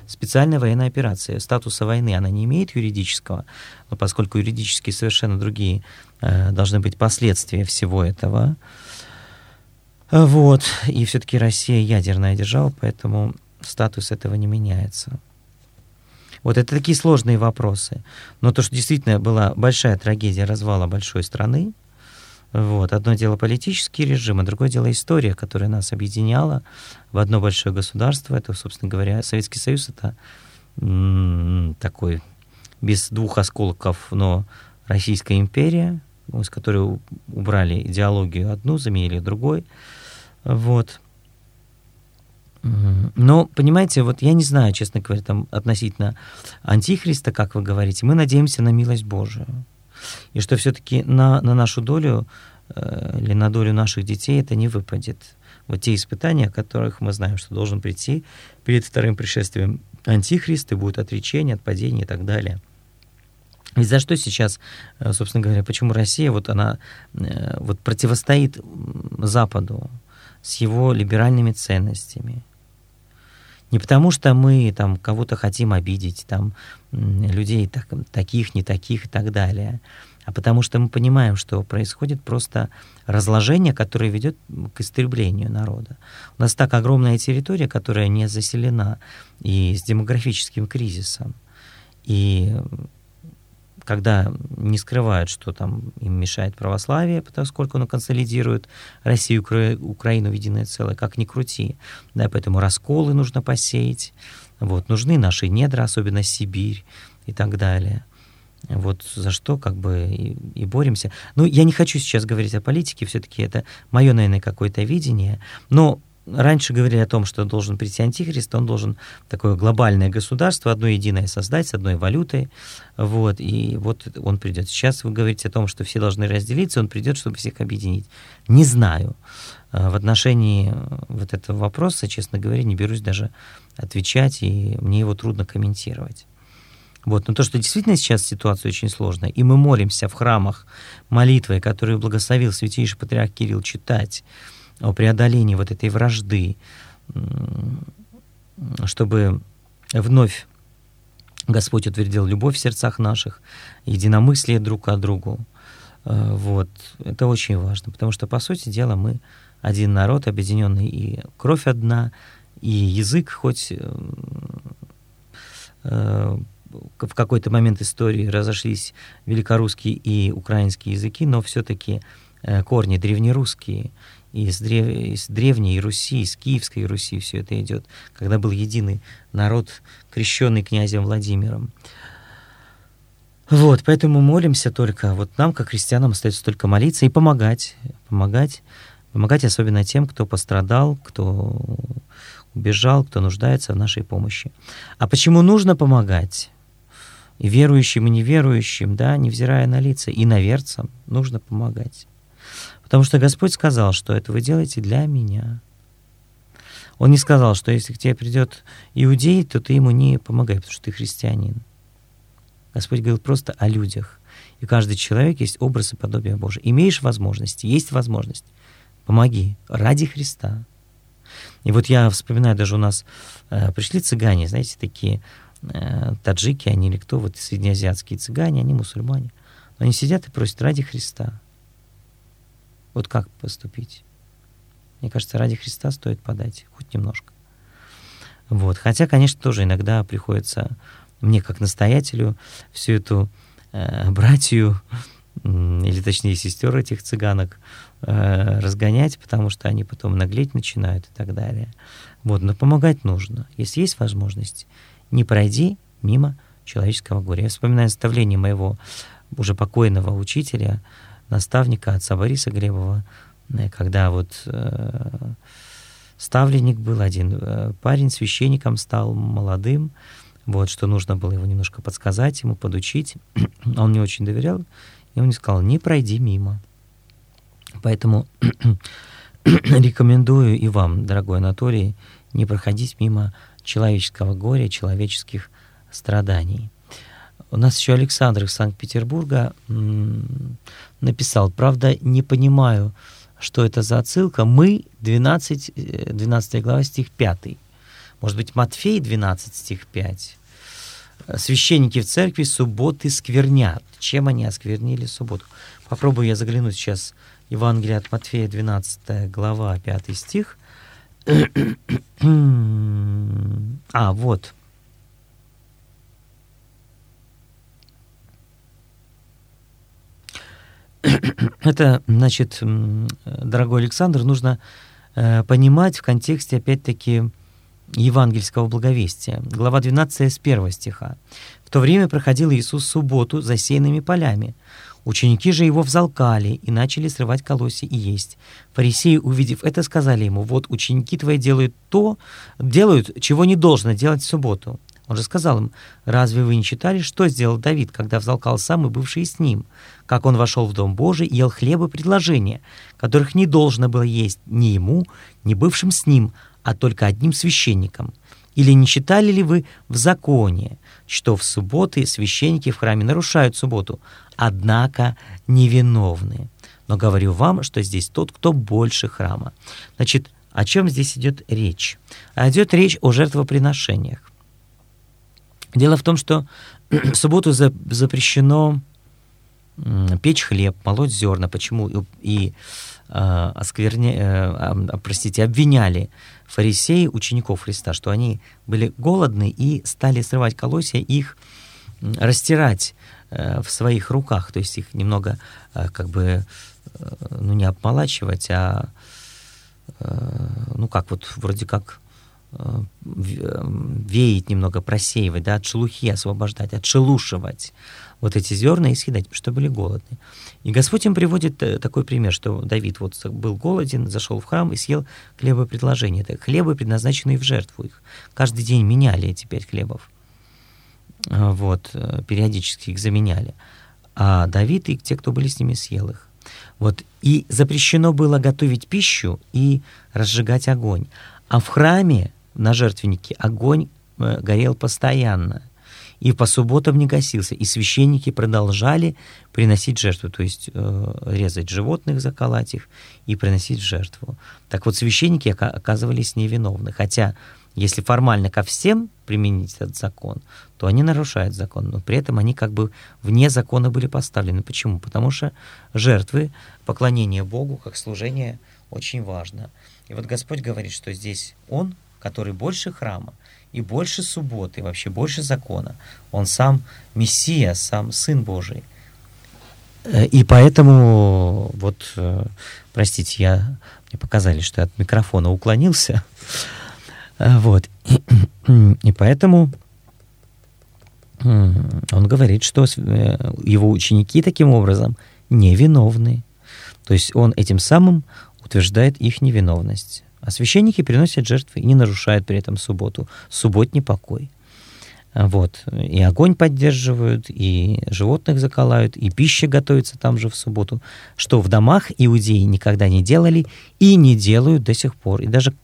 специальная военная операция, статуса войны, она не имеет юридического, но поскольку юридически совершенно другие э, должны быть последствия всего этого, вот, и все-таки Россия ядерная держава, поэтому статус этого не меняется. Вот это такие сложные вопросы. Но то, что действительно была большая трагедия развала большой страны, вот. Одно дело политический режим, а другое дело история, которая нас объединяла в одно большое государство. Это, собственно говоря, Советский Союз — это такой без двух осколков, но Российская империя, из которой убрали идеологию одну, заменили другой. Вот. Но, понимаете, вот я не знаю, честно говоря, там относительно Антихриста, как вы говорите, мы надеемся на милость Божию и что все-таки на, на нашу долю э, или на долю наших детей это не выпадет. Вот те испытания, о которых мы знаем, что должен прийти перед вторым пришествием Антихрист, и будет отречение, отпадение и так далее. Ведь за что сейчас, э, собственно говоря, почему Россия, вот она э, вот противостоит Западу с его либеральными ценностями, не потому, что мы там кого-то хотим обидеть, там людей так, таких, не таких и так далее, а потому что мы понимаем, что происходит просто разложение, которое ведет к истреблению народа. У нас так огромная территория, которая не заселена и с демографическим кризисом. И когда не скрывают, что там им мешает православие, поскольку оно консолидирует Россию, Украину в единое целое, как ни крути. Да, поэтому расколы нужно посеять. Вот, нужны наши недра, особенно Сибирь и так далее. Вот за что как бы и, и боремся. Ну, я не хочу сейчас говорить о политике, все-таки это мое, наверное, какое-то видение. Но раньше говорили о том, что должен прийти антихрист, он должен такое глобальное государство, одно единое создать с одной валютой, вот, и вот он придет. Сейчас вы говорите о том, что все должны разделиться, он придет, чтобы всех объединить. Не знаю. А, в отношении вот этого вопроса, честно говоря, не берусь даже отвечать, и мне его трудно комментировать. Вот. Но то, что действительно сейчас ситуация очень сложная, и мы молимся в храмах молитвой, которую благословил святейший патриарх Кирилл читать, о преодолении вот этой вражды, чтобы вновь Господь утвердил любовь в сердцах наших, единомыслие друг к другу. Э, вот. Это очень важно, потому что, по сути дела, мы один народ, объединенный, и кровь одна, и язык хоть э, э, в какой-то момент истории разошлись великорусские и украинские языки, но все-таки корни древнерусские — из, древ... из древней Руси, из Киевской Руси все это идет, когда был единый народ, крещенный князем Владимиром. Вот, поэтому молимся только, вот нам, как христианам, остается только молиться и помогать, помогать, помогать особенно тем, кто пострадал, кто убежал, кто нуждается в нашей помощи. А почему нужно помогать? И верующим, и неверующим, да, невзирая на лица, и наверцам нужно помогать. Потому что Господь сказал, что это вы делаете для меня. Он не сказал, что если к тебе придет иудей, то ты ему не помогай, потому что ты христианин. Господь говорил просто о людях. И каждый человек есть образ и подобие Божие. Имеешь возможность, есть возможность, помоги ради Христа. И вот я вспоминаю, даже у нас э, пришли цыгане, знаете, такие э, таджики, они или кто, вот среднеазиатские цыгане, они мусульмане. Но они сидят и просят ради Христа. Вот как поступить? Мне кажется, ради Христа стоит подать, хоть немножко. Вот. Хотя, конечно, тоже иногда приходится мне, как настоятелю, всю эту э, братью, или точнее сестер этих цыганок, э, разгонять, потому что они потом наглеть начинают и так далее. Вот, но помогать нужно. Если есть возможность, не пройди мимо человеческого горя. Я вспоминаю наставление моего уже покойного учителя, наставника, отца Бориса Гребова, э, когда вот э, ставленник был один, э, парень священником стал молодым, вот, что нужно было его немножко подсказать, ему подучить. Он не очень доверял, и он мне сказал, не пройди мимо. Поэтому рекомендую и вам, дорогой Анатолий, не проходить мимо человеческого горя, человеческих страданий. У нас еще Александр из Санкт-Петербурга написал, правда, не понимаю, что это за отсылка. Мы, 12, 12 э, глава, стих 5. Может быть, Матфей 12, стих 5. Священники в церкви субботы сквернят. Чем они осквернили субботу? Попробую я заглянуть сейчас Евангелие от Матфея, 12 глава, 5 стих. а, вот. Это, значит, дорогой Александр, нужно э, понимать в контексте, опять-таки, евангельского благовестия. Глава 12 с 1 стиха. «В то время проходил Иисус субботу засеянными полями. Ученики же его взалкали и начали срывать колосья и есть. Фарисеи, увидев это, сказали ему, «Вот ученики твои делают то, делают, чего не должно делать в субботу». Он же сказал им, «Разве вы не читали, что сделал Давид, когда взалкал сам и бывший с ним? Как он вошел в Дом Божий и ел хлебы предложения, которых не должно было есть ни ему, ни бывшим с ним, а только одним священником? Или не читали ли вы в законе, что в субботы священники в храме нарушают субботу, однако невиновны? Но говорю вам, что здесь тот, кто больше храма. Значит, о чем здесь идет речь? А идет речь о жертвоприношениях. Дело в том, что в субботу запрещено печь хлеб, молоть зерна. Почему? И, и э, оскверня, э, простите, обвиняли фарисеи учеников Христа, что они были голодны и стали срывать колосья, их растирать э, в своих руках, то есть их немного э, как бы э, ну не обмолачивать, а э, ну как вот вроде как э, веять немного, просеивать, да, от шелухи освобождать, отшелушивать вот эти зерна и съедать, что были голодны. И Господь им приводит э, такой пример, что Давид вот был голоден, зашел в храм и съел хлебопредложение. Это хлебы, предназначенные в жертву их. Каждый день меняли эти пять хлебов. А, вот, э, периодически их заменяли. А Давид и те, кто были с ними, съел их. Вот. И запрещено было готовить пищу и разжигать огонь. А в храме на жертвеннике огонь э, горел постоянно и по субботам не гасился, и священники продолжали приносить жертву, то есть э, резать животных, заколоть их и приносить жертву. Так вот, священники оказывались невиновны, хотя если формально ко всем применить этот закон, то они нарушают закон, но при этом они как бы вне закона были поставлены. Почему? Потому что жертвы, поклонение Богу как служение очень важно. И вот Господь говорит, что здесь Он, который больше храма, и больше субботы, вообще больше закона. Он сам Мессия, сам Сын Божий. Э, и поэтому, вот, э, простите, я, мне показали, что я от микрофона уклонился. Э, вот. И поэтому он говорит, что его ученики таким образом невиновны. То есть он этим самым утверждает их невиновность. А священники приносят жертвы и не нарушают при этом субботу. Субботний покой. Вот. И огонь поддерживают, и животных заколают, и пища готовится там же в субботу, что в домах иудеи никогда не делали и не делают до сих пор. И даже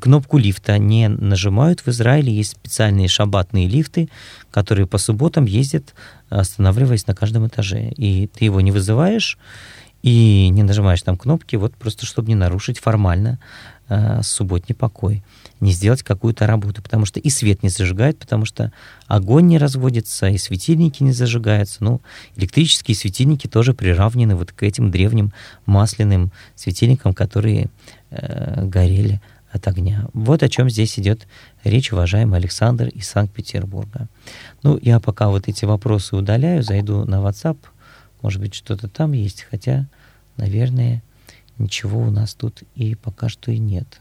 кнопку лифта не нажимают. В Израиле есть специальные шабатные лифты, которые по субботам ездят, останавливаясь на каждом этаже. И ты его не вызываешь, и не нажимаешь там кнопки, вот просто чтобы не нарушить формально э, субботний покой, не сделать какую-то работу, потому что и свет не зажигает, потому что огонь не разводится, и светильники не зажигаются. Ну, электрические светильники тоже приравнены вот к этим древним масляным светильникам, которые э, горели от огня. Вот о чем здесь идет речь, уважаемый Александр из Санкт-Петербурга. Ну, я пока вот эти вопросы удаляю, зайду на WhatsApp, может быть, что-то там есть, хотя, наверное, ничего у нас тут и пока что и нет.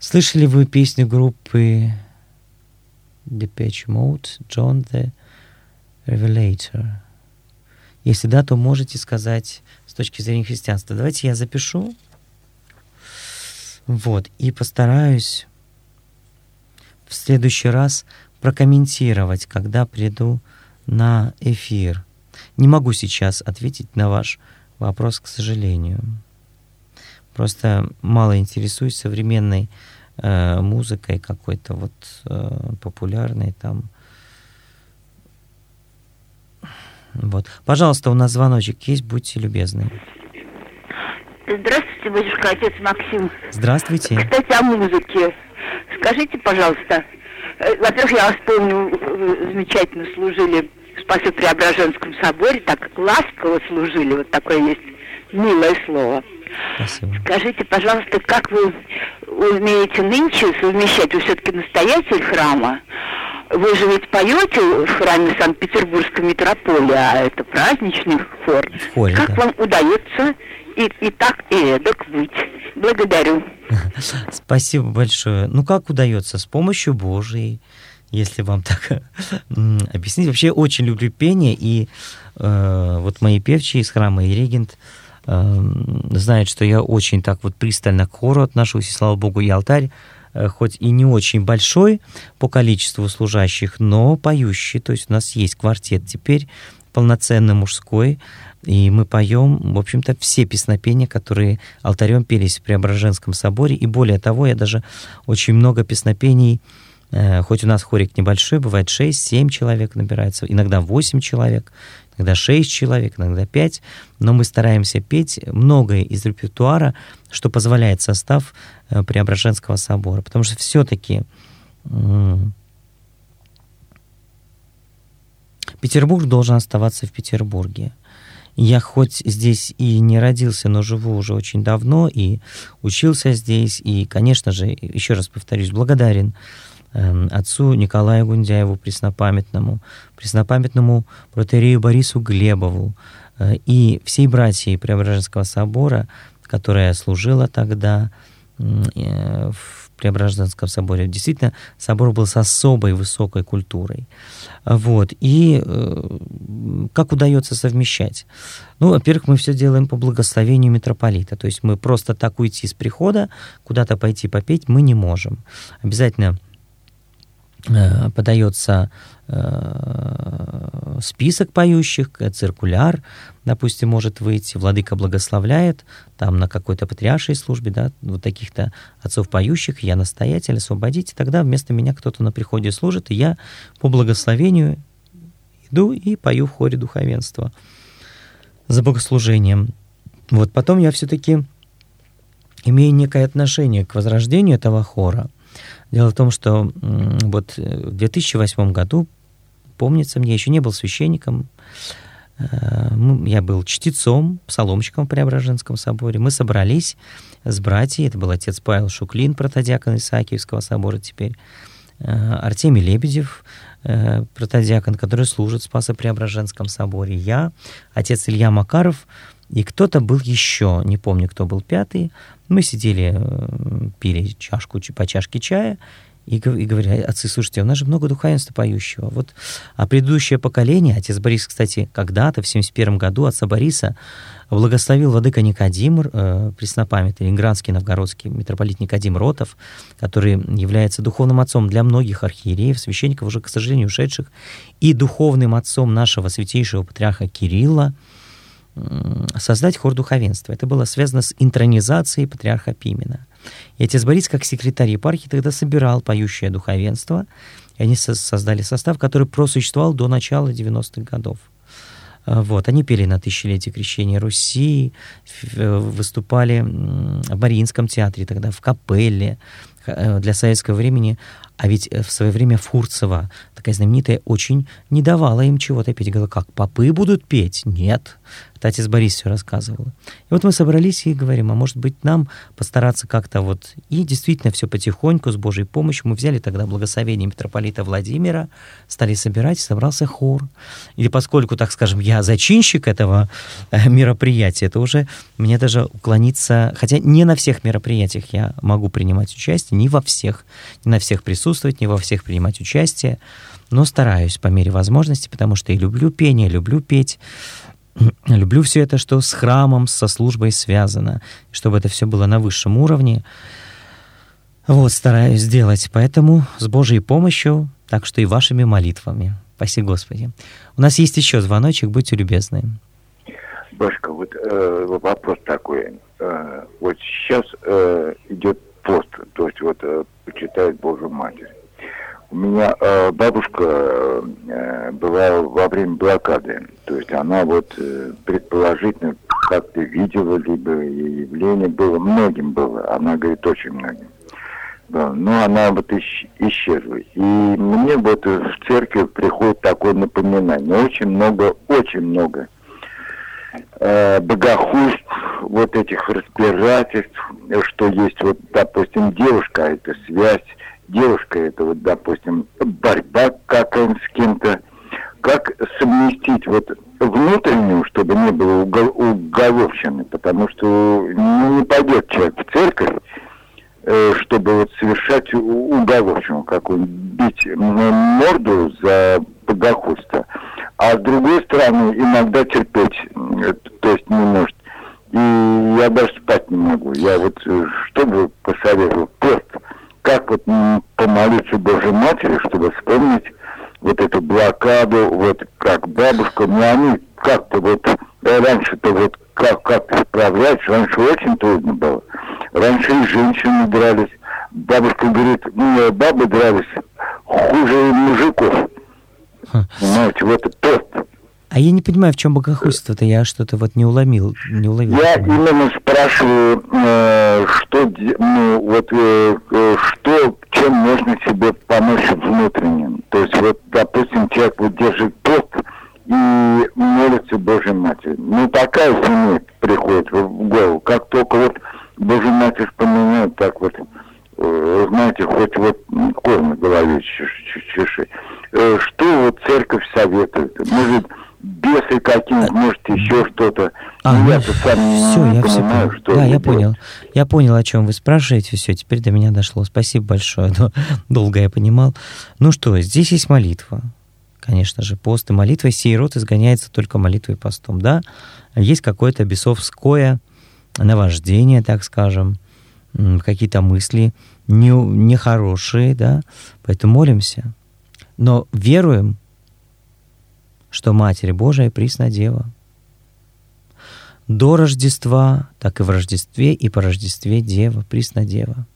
Слышали вы песню группы Depeche Mode John the Revelator? Если да, то можете сказать с точки зрения христианства. Давайте я запишу. Вот, и постараюсь в следующий раз прокомментировать, когда приду на эфир. Не могу сейчас ответить на ваш вопрос, к сожалению. Просто мало интересуюсь современной э, музыкой какой-то вот э, популярной там. Вот. Пожалуйста, у нас звоночек есть, будьте любезны. Здравствуйте, батюшка, отец Максим. Здравствуйте. Кстати, о музыке. Скажите, пожалуйста, э, во-первых, я вас помню, замечательно служили в Спасо-Преображенском соборе, так ласково служили, вот такое есть милое слово. Спасибо. Скажите, пожалуйста, как вы умеете нынче совмещать, вы все-таки настоятель храма, вы же ведь поете в храме Санкт-Петербургской митрополии, а это праздничный хор. В хоре, как да. вам удается и, и так, и эдак быть? Благодарю. Спасибо большое. Ну, как удается? С помощью Божией, если вам так объяснить. Вообще очень люблю пение, и э, вот мои певчие из храма и регент э, знают, что я очень так вот пристально к хору отношусь, и слава Богу, и алтарь Э, хоть и не очень большой по количеству служащих, но поющий. То есть у нас есть квартет теперь полноценный мужской, и мы поем, в общем-то, все песнопения, которые алтарем пелись в Преображенском соборе. И более того, я даже очень много песнопений, э, хоть у нас хорик небольшой, бывает 6-7 человек набирается, иногда 8 человек, иногда 6 человек, иногда 5, но мы стараемся петь многое из репертуара, что позволяет состав э, Преображенского собора. Потому что все-таки Петербург должен оставаться в Петербурге. Я хоть здесь и не родился, но живу уже очень давно и учился здесь. И, конечно же, еще раз повторюсь, благодарен Эм, отцу Николаю Гундяеву, преснопамятному, преснопамятному протерею Борису Глебову э, и всей братьей Преображенского собора, которая служила тогда э, в Преображенском соборе. Действительно, собор был с особой высокой культурой. Вот. И э, как удается совмещать? Ну, во-первых, мы все делаем по благословению митрополита. То есть мы просто так уйти с прихода, куда-то пойти попеть мы не можем. Обязательно подается э, список поющих, э, циркуляр, допустим, может выйти, владыка благословляет, там на какой-то патриаршей службе, да, вот таких-то отцов поющих, я настоятель, освободите, тогда вместо меня кто-то на приходе служит, и я по благословению иду и пою в хоре духовенства за богослужением. Вот потом я все-таки имею некое отношение к возрождению этого хора – Дело в том, что вот э, в 2008 году, помнится мне, еще не был священником, э, я был чтецом, псаломщиком в Преображенском соборе. Мы собрались с братьями, это был отец Павел Шуклин, протодиакон Исаакиевского собора теперь, э, Артемий Лебедев, протодиакон, который служит в Спасо-Преображенском соборе, я, отец Илья Макаров, и кто-то был еще, не помню, кто был пятый, мы сидели, э, пили чашку по чашке чая, и, и говорили, отцы, слушайте, у нас же много духовенства поющего. Вот, а предыдущее поколение, отец Борис, кстати, когда-то, в 71 году, отца Бориса благословил владыка Никодим, э, преснопамятный, ленинградский, новгородский митрополит Никодим Ротов, который является духовным отцом для многих архиереев, священников, уже, к сожалению, ушедших, и духовным отцом нашего святейшего патриарха Кирилла, создать хор духовенства. Это было связано с интронизацией патриарха Пимена. И отец Борис, как секретарь епархии, тогда собирал поющее духовенство, и они создали состав, который просуществовал до начала 90-х годов. А, вот, они пели на тысячелетие крещения Руси, выступали в Мариинском театре тогда, в капелле э, для советского времени. А ведь э, в свое время Фурцева, такая знаменитая, очень не давала им чего-то петь. Говорила, как, попы будут петь? Нет. Это отец Борис все рассказывал. И вот мы собрались и говорим, а может быть нам постараться как-то вот... И действительно все потихоньку, с Божьей помощью. Мы взяли тогда благословение митрополита Владимира, стали собирать, собрался хор. Или поскольку, так скажем, я зачинщик этого э, мероприятия, это уже мне даже уклониться... Хотя не на всех мероприятиях я могу принимать участие, не во всех, не на всех присутствовать, не во всех принимать участие, но стараюсь по мере возможности, потому что и люблю пение, люблю петь, люблю все это, что с храмом, со службой связано, чтобы это все было на высшем уровне. Вот, стараюсь сделать, поэтому с Божьей помощью, так что и вашими молитвами. Спасибо, Господи. У нас есть еще звоночек, будьте любезны. Башка, вот э, вопрос такой. Э, вот сейчас э, идет пост, то есть вот э, почитает Божью Матерь. У меня э, бабушка э, была во время блокады, то есть она вот э, предположительно как-то видела, либо явление было, многим было, она говорит очень многим. Да, но она вот исч, исчезла. И мне вот в церкви приходит такое напоминание. Очень много, очень много э, богохульств, вот этих разбирательств, что есть вот, допустим, девушка, а это связь, девушка, это вот, допустим, борьба какая-нибудь с кем-то, как совместить вот внутреннюю, чтобы не было уголовщины, потому что не пойдет человек в церковь, э, чтобы вот совершать уголовщину, какую-нибудь бить морду за богохульство а с другой стороны иногда терпеть, то есть не может. И я даже спать не могу. Я вот э, что бы посоветовал? Пост. Как вот помолиться Божьей Матери, чтобы вспомнить вот эту блокаду, вот как бабушка, ну они как-то вот, да, раньше-то вот как, как справлять, раньше очень трудно было. Раньше и женщины дрались. Бабушка говорит, ну, бабы дрались хуже мужиков. Понимаете, вот это пост. А я не понимаю, в чем богохульство-то, я что-то вот не уловил, не уловил. Я именно спрашиваю, э, что, ну, вот, э, э, что, чем можно себе помочь внутренним. То есть, вот, допустим, человек вот держит пост и молится Божьей Матери. Ну, такая семья приходит в голову. Как только вот Божью Матерь вспоминает, так вот, знаете, хоть вот кор на голове чеши. Э, что вот церковь советует? Может, бесы какие-нибудь, может, еще что-то. А, ну, я сам все, я все понял. Что да, я понял. Я понял, о чем вы спрашиваете. Все, теперь до меня дошло. Спасибо большое. Долго я понимал. Ну что, здесь есть молитва. Конечно же, пост и молитва. Сей род изгоняется только молитвой и постом. Да, есть какое-то бесовское наваждение, так скажем, какие-то мысли не, нехорошие, да, поэтому молимся но веруем, что Матерь Божия присна Дева. До Рождества, так и в Рождестве, и по Рождестве Дева, присна Дева.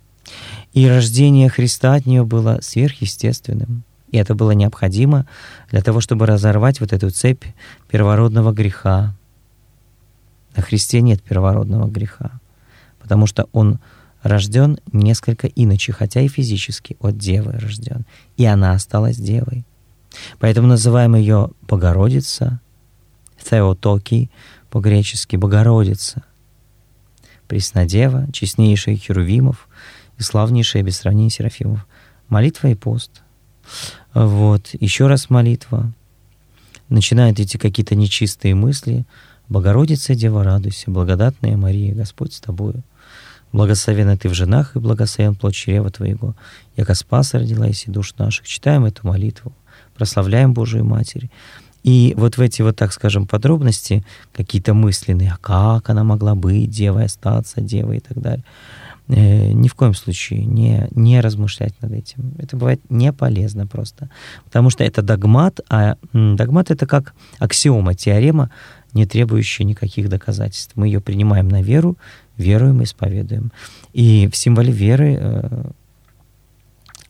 И рождение Христа от нее было сверхъестественным. И это было необходимо для того, чтобы разорвать вот эту цепь первородного греха. На Христе нет первородного греха, потому что Он рожден несколько иначе, хотя и физически от девы рожден. И она осталась девой. Поэтому называем ее Богородица, Θεотоки по-гречески Богородица. Преснодева, честнейшая Херувимов и славнейшая без сравнения Серафимов. Молитва и пост. Вот, еще раз молитва. Начинают идти какие-то нечистые мысли. Богородица, Дева, радуйся, благодатная Мария, Господь с тобою Благословена ты в женах, и благословен плод чрева твоего. Яко спас родила и душ наших. Читаем эту молитву, прославляем Божию Матерь. И вот в эти вот, так скажем, подробности, какие-то мысленные, а как она могла быть девой, остаться девой и так далее, э, ни в коем случае не, не размышлять над этим. Это бывает не полезно просто. Потому что это догмат, а догмат — это как аксиома, теорема, не требующая никаких доказательств. Мы ее принимаем на веру, веруем, исповедуем. И в символе веры э,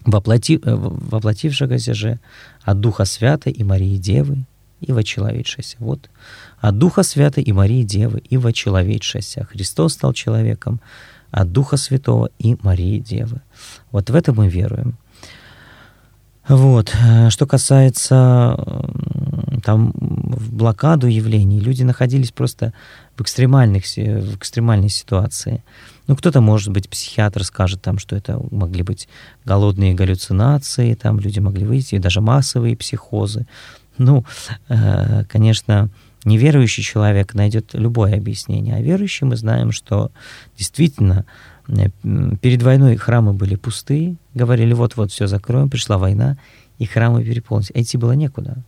воплоти, э, воплотившегося же от Духа Святой и Марии Девы, и вочеловечеся. Вот от Духа Святой и Марии Девы и вочеловечеся. Христос стал человеком от Духа Святого и Марии Девы. Вот в это мы веруем. Вот. Что касается там блокаду явлений, люди находились просто в, экстремальных, в экстремальной ситуации. Ну, кто-то, может быть, психиатр скажет там, что это могли быть голодные галлюцинации, там люди могли выйти, и даже массовые психозы. Ну, э, конечно, неверующий человек найдет любое объяснение, а верующий мы знаем, что действительно э, перед войной храмы были пустые, говорили, вот-вот все закроем, пришла война, и храмы переполнились. А идти было некуда.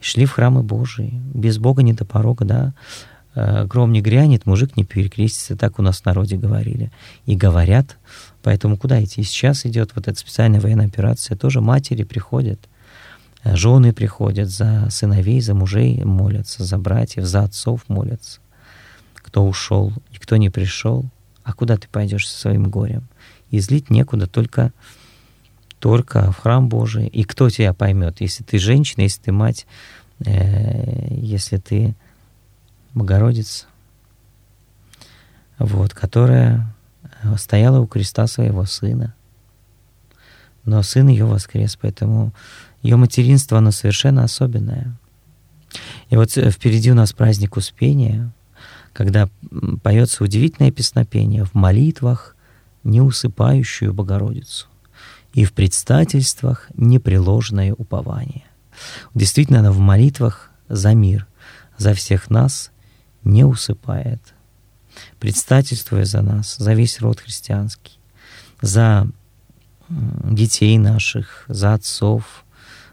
Шли в храмы Божии, без Бога не до порога, да. Э, гром не грянет, мужик не перекрестится, так у нас в народе говорили. И говорят, поэтому куда идти? И сейчас идет вот эта специальная военная операция, тоже матери приходят – Э, жены приходят за сыновей, за мужей молятся, за братьев, за отцов молятся. Кто ушел и кто не пришел, а куда ты пойдешь со своим горем? И злить некуда, только, только в храм Божий. И кто тебя поймет, если ты женщина, если ты мать, э, если ты Богородица, вот, которая стояла у креста своего сына. Но сын ее воскрес, поэтому ее материнство, оно совершенно особенное. И вот э, впереди у нас праздник Успения, когда поется удивительное песнопение в молитвах неусыпающую Богородицу и в предстательствах непреложное упование. Действительно, она в молитвах за мир, за всех нас не усыпает, предстательствуя за нас, за весь род христианский, за детей наших, за отцов,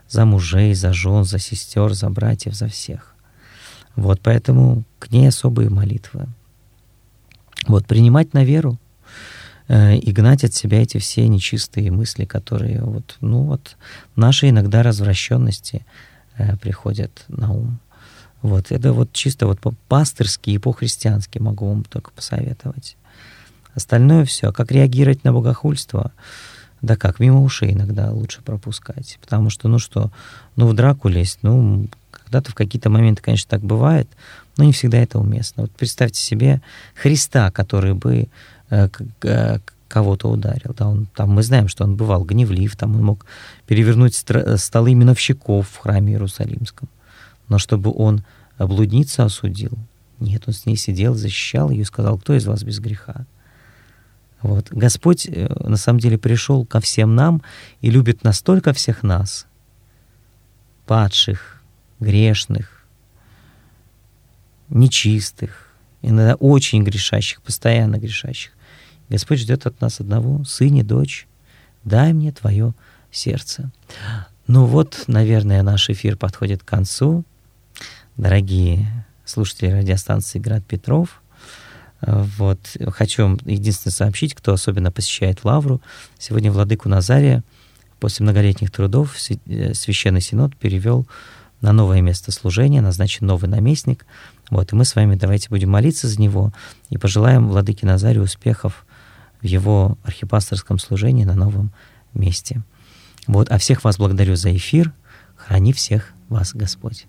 за мужей, за жен, за сестер, за братьев, за всех. Вот поэтому к ней особые молитвы. Вот принимать на веру и гнать от себя эти все нечистые мысли, которые вот, ну вот, наши иногда развращенности э, приходят на ум. Вот это вот чисто вот по-пастырски и по-христиански могу вам только посоветовать. Остальное все. Как реагировать на богохульство? Да как, мимо ушей иногда лучше пропускать. Потому что, ну что, ну в драку лезть, ну, когда-то в какие-то моменты, конечно, так бывает, но не всегда это уместно. Вот представьте себе Христа, который бы э, э, кого-то ударил. Да, он, там мы знаем, что он бывал гневлив, там он мог перевернуть столы миновщиков в храме Иерусалимском. Но чтобы он блудницу осудил, нет, он с ней сидел, защищал ее и сказал, кто из вас без греха? Вот. Господь э, на самом деле пришел ко всем нам и любит настолько всех нас, падших, грешных, нечистых, иногда очень грешащих, постоянно грешащих. Господь ждет от нас одного, сын и дочь, дай мне твое сердце. Ну вот, наверное, наш эфир подходит к концу. Дорогие слушатели радиостанции «Град Петров», вот. Хочу вам единственное сообщить, кто особенно посещает Лавру. Сегодня Владыку Назария после многолетних трудов э, Священный Синод перевел на новое место служения, назначен новый наместник. Вот, и мы с вами давайте будем молиться за него и пожелаем Владыке Назарию успехов в его архипасторском служении на новом месте. Вот, а всех вас благодарю за эфир. Храни всех вас Господь.